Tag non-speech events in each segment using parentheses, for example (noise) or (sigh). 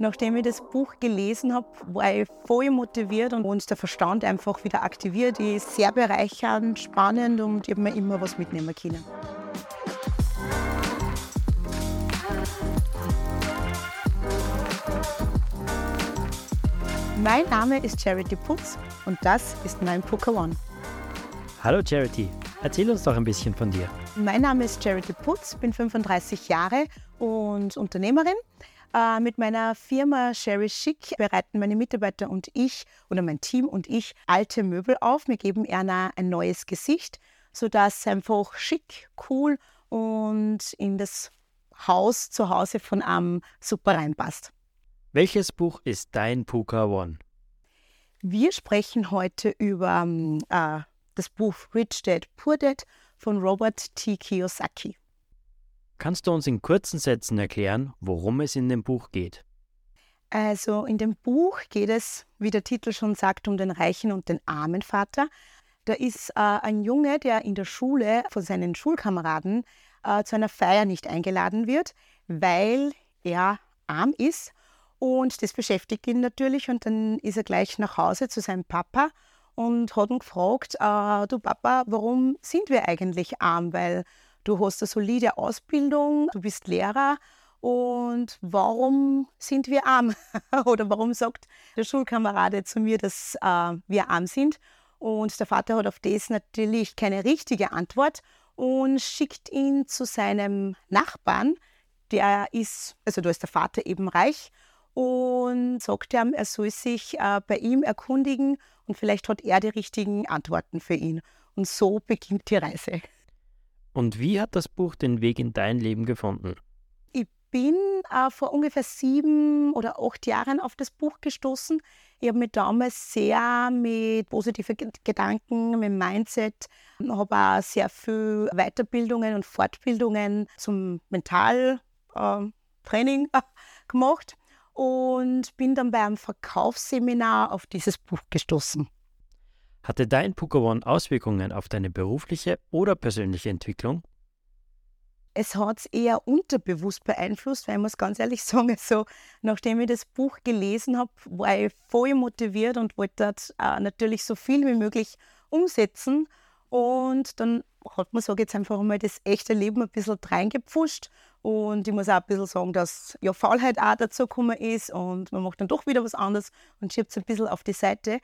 Nachdem ich das Buch gelesen habe, war ich voll motiviert und uns der Verstand einfach wieder aktiviert. Ich ist sehr bereichernd, spannend und ich habe mir immer was mitnehmen können. Mein Name ist Charity Putz und das ist mein Poker One. Hallo Charity, erzähl uns doch ein bisschen von dir. Mein Name ist Charity Putz, bin 35 Jahre und Unternehmerin. Äh, mit meiner Firma Sherry Chic bereiten meine Mitarbeiter und ich oder mein Team und ich alte Möbel auf. Wir geben Erna ein neues Gesicht, sodass einfach schick, cool und in das Haus zu Hause von einem super reinpasst. Welches Buch ist dein Puka One? Wir sprechen heute über äh, das Buch Rich Dad Poor Dad von Robert T. Kiyosaki. Kannst du uns in kurzen Sätzen erklären, worum es in dem Buch geht? Also in dem Buch geht es, wie der Titel schon sagt, um den reichen und den armen Vater. Da ist äh, ein Junge, der in der Schule von seinen Schulkameraden äh, zu einer Feier nicht eingeladen wird, weil er arm ist und das beschäftigt ihn natürlich und dann ist er gleich nach Hause zu seinem Papa und hat ihn gefragt, äh, du Papa, warum sind wir eigentlich arm? Weil du hast eine solide Ausbildung, du bist Lehrer und warum sind wir arm? (laughs) Oder warum sagt der Schulkamerade zu mir, dass äh, wir arm sind? Und der Vater hat auf das natürlich keine richtige Antwort und schickt ihn zu seinem Nachbarn, der ist, also da ist der Vater eben reich und sagt ihm, er soll sich äh, bei ihm erkundigen und vielleicht hat er die richtigen Antworten für ihn. Und so beginnt die Reise. Und wie hat das Buch den Weg in dein Leben gefunden? Ich bin äh, vor ungefähr sieben oder acht Jahren auf das Buch gestoßen. Ich habe mich damals sehr mit positiven Gedanken, mit Mindset, habe auch sehr viel Weiterbildungen und Fortbildungen zum Mentaltraining äh, (laughs) gemacht und bin dann bei einem Verkaufsseminar auf dieses Buch gestoßen. Hatte dein Pokémon Auswirkungen auf deine berufliche oder persönliche Entwicklung? Es hat es eher unterbewusst beeinflusst, weil ich muss ganz ehrlich (laughs) sagen, also, nachdem ich das Buch gelesen habe, war ich voll motiviert und wollte dort äh, natürlich so viel wie möglich umsetzen. Und dann hat man, sage jetzt einfach mal, das echte Leben ein bisschen reingepfuscht. Und ich muss auch ein bisschen sagen, dass ja Faulheit auch dazu gekommen ist und man macht dann doch wieder was anderes und schiebt es ein bisschen auf die Seite.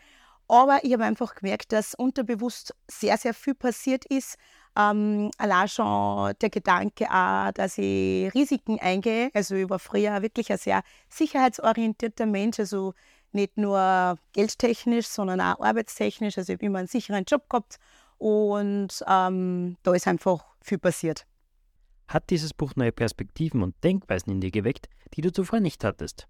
Aber ich habe einfach gemerkt, dass unterbewusst sehr, sehr viel passiert ist. Ähm, allein schon der Gedanke auch, dass ich Risiken eingehe. Also ich war früher wirklich ein sehr sicherheitsorientierter Mensch. Also nicht nur geldtechnisch, sondern auch arbeitstechnisch. Also ich habe immer einen sicheren Job gehabt und ähm, da ist einfach viel passiert. Hat dieses Buch neue Perspektiven und Denkweisen in dir geweckt, die du zuvor nicht hattest?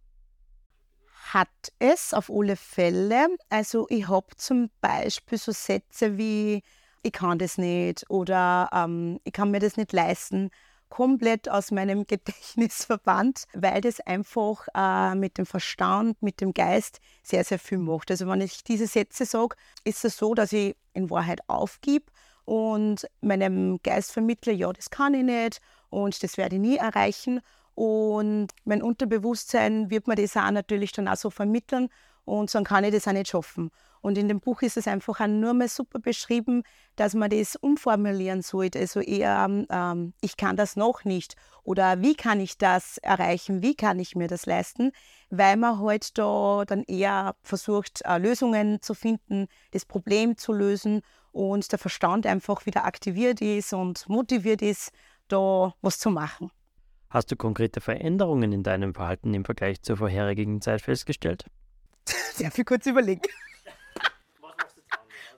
Hat es auf alle Fälle. Also ich habe zum Beispiel so Sätze wie ich kann das nicht oder ähm, ich kann mir das nicht leisten, komplett aus meinem (laughs) Gedächtnis verbannt, weil das einfach äh, mit dem Verstand, mit dem Geist sehr, sehr viel macht. Also wenn ich diese Sätze sage, ist es so, dass ich in Wahrheit aufgib und meinem Geist vermittle, ja, das kann ich nicht und das werde ich nie erreichen. Und mein Unterbewusstsein wird mir das auch natürlich dann auch so vermitteln und dann kann ich das auch nicht schaffen. Und in dem Buch ist es einfach auch nur mal super beschrieben, dass man das umformulieren sollte. Also eher, ähm, ich kann das noch nicht oder wie kann ich das erreichen, wie kann ich mir das leisten, weil man halt da dann eher versucht, äh, Lösungen zu finden, das Problem zu lösen und der Verstand einfach wieder aktiviert ist und motiviert ist, da was zu machen. Hast du konkrete Veränderungen in deinem Verhalten im Vergleich zur vorherigen Zeit festgestellt? (laughs) Sehr viel kurz überlegen.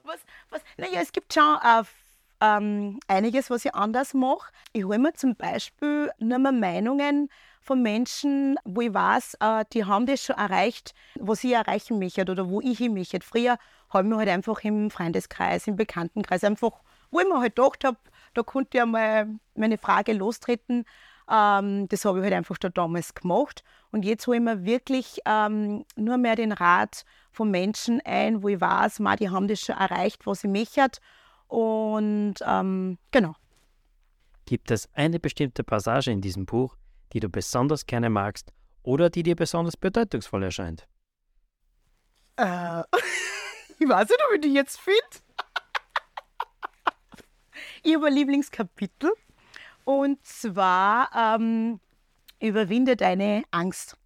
was, was, naja, es gibt schon äh, ähm, einiges, was ich anders mache. Ich hole mir zum Beispiel nur mehr Meinungen von Menschen, wo ich weiß, äh, die haben das schon erreicht, was ich erreichen möchte oder wo ich hin möchte. Früher habe ich mich halt einfach im Freundeskreis, im Bekanntenkreis einfach, wo ich mir halt gedacht habe, da konnte ich einmal meine Frage lostreten. Ähm, das habe ich halt einfach da damals gemacht. Und jetzt hole ich mir wirklich ähm, nur mehr den Rat von Menschen ein, wo ich weiß, ma, die haben das schon erreicht, was ich möchte. Und ähm, genau. Gibt es eine bestimmte Passage in diesem Buch, die du besonders gerne magst oder die dir besonders bedeutungsvoll erscheint? Äh, (laughs) ich weiß nicht, ob ich die jetzt finde. (laughs) ich habe ein Lieblingskapitel und zwar ähm, Überwinde deine Angst.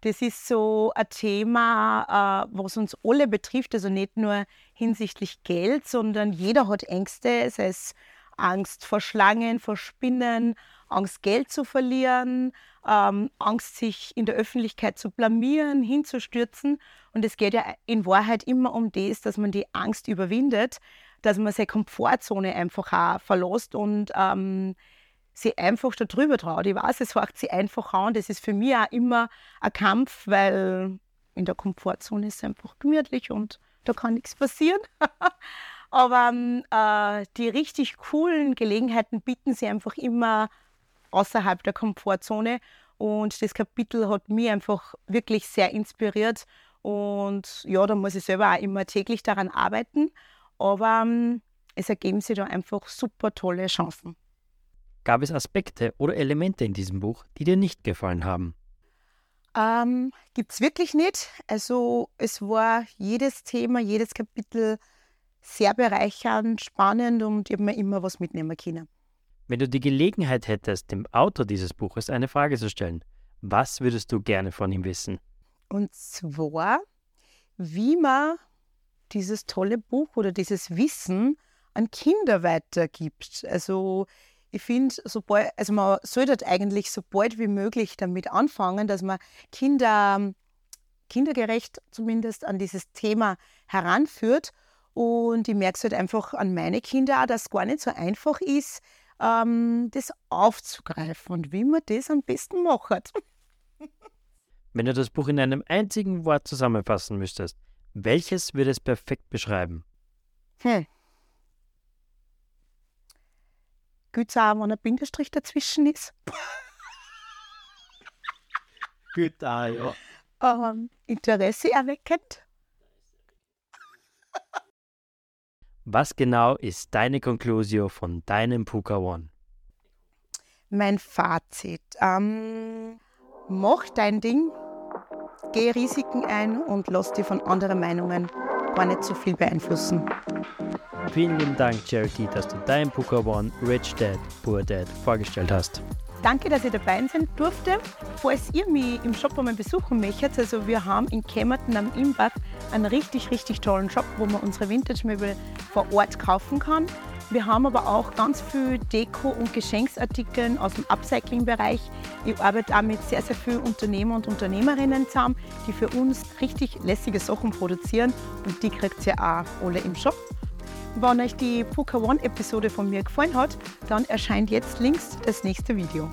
Das ist so ein Thema, äh, was uns alle betrifft, also nicht nur hinsichtlich Geld, sondern jeder hat Ängste, sei es Angst vor Schlangen, vor Spinnen, Angst Geld zu verlieren, ähm, Angst sich in der Öffentlichkeit zu blamieren, hinzustürzen. Und es geht ja in Wahrheit immer um das, dass man die Angst überwindet, dass man seine Komfortzone einfach auch verlässt und ähm, sie einfach da drüber traut. Ich weiß, es hört sie einfach an. Das ist für mich auch immer ein Kampf, weil in der Komfortzone ist es einfach gemütlich und da kann nichts passieren. (laughs) Aber ähm, äh, die richtig coolen Gelegenheiten bieten sie einfach immer außerhalb der Komfortzone. Und das Kapitel hat mich einfach wirklich sehr inspiriert. Und ja, da muss ich selber auch immer täglich daran arbeiten. Aber ähm, es ergeben sich da einfach super tolle Chancen. Gab es Aspekte oder Elemente in diesem Buch, die dir nicht gefallen haben? Ähm, Gibt es wirklich nicht. Also es war jedes Thema, jedes Kapitel sehr bereichernd, spannend und ich habe mir immer was mitnehmen können. Wenn du die Gelegenheit hättest, dem Autor dieses Buches eine Frage zu stellen, was würdest du gerne von ihm wissen? Und zwar, wie man dieses tolle Buch oder dieses Wissen an Kinder weitergibt. Also ich finde, sobald, also man sollte eigentlich so bald wie möglich damit anfangen, dass man Kinder kindergerecht zumindest an dieses Thema heranführt. Und ich merke es halt einfach an meine Kinder auch, dass es gar nicht so einfach ist, ähm, das aufzugreifen und wie man das am besten macht. (laughs) Wenn du das Buch in einem einzigen Wort zusammenfassen müsstest, welches würde es perfekt beschreiben? Hm. Gut auch, wenn ein Bindestrich dazwischen ist. Gut auch, ja. Ähm, Interesse erweckend. Was genau ist deine Konklusio von deinem Puka One? Mein Fazit. Ähm, mach dein Ding, geh Risiken ein und lass dich von anderen Meinungen gar nicht so viel beeinflussen. Vielen lieben Dank, Charity, dass du dein Puka One Rich Dad, Poor Dad vorgestellt hast. Danke, dass ich dabei sein durfte. Falls ihr mich im Shop einmal besuchen möchtet, also wir haben in Kämmerten am Imbach einen richtig, richtig tollen Shop, wo man unsere Vintage-Möbel vor Ort kaufen kann. Wir haben aber auch ganz viel Deko- und Geschenksartikel aus dem Upcycling-Bereich. Ich arbeite auch mit sehr, sehr vielen Unternehmer und Unternehmerinnen zusammen, die für uns richtig lässige Sachen produzieren und die kriegt ihr auch alle im Shop. Wenn euch die Puka One Episode von mir gefallen hat, dann erscheint jetzt links das nächste Video.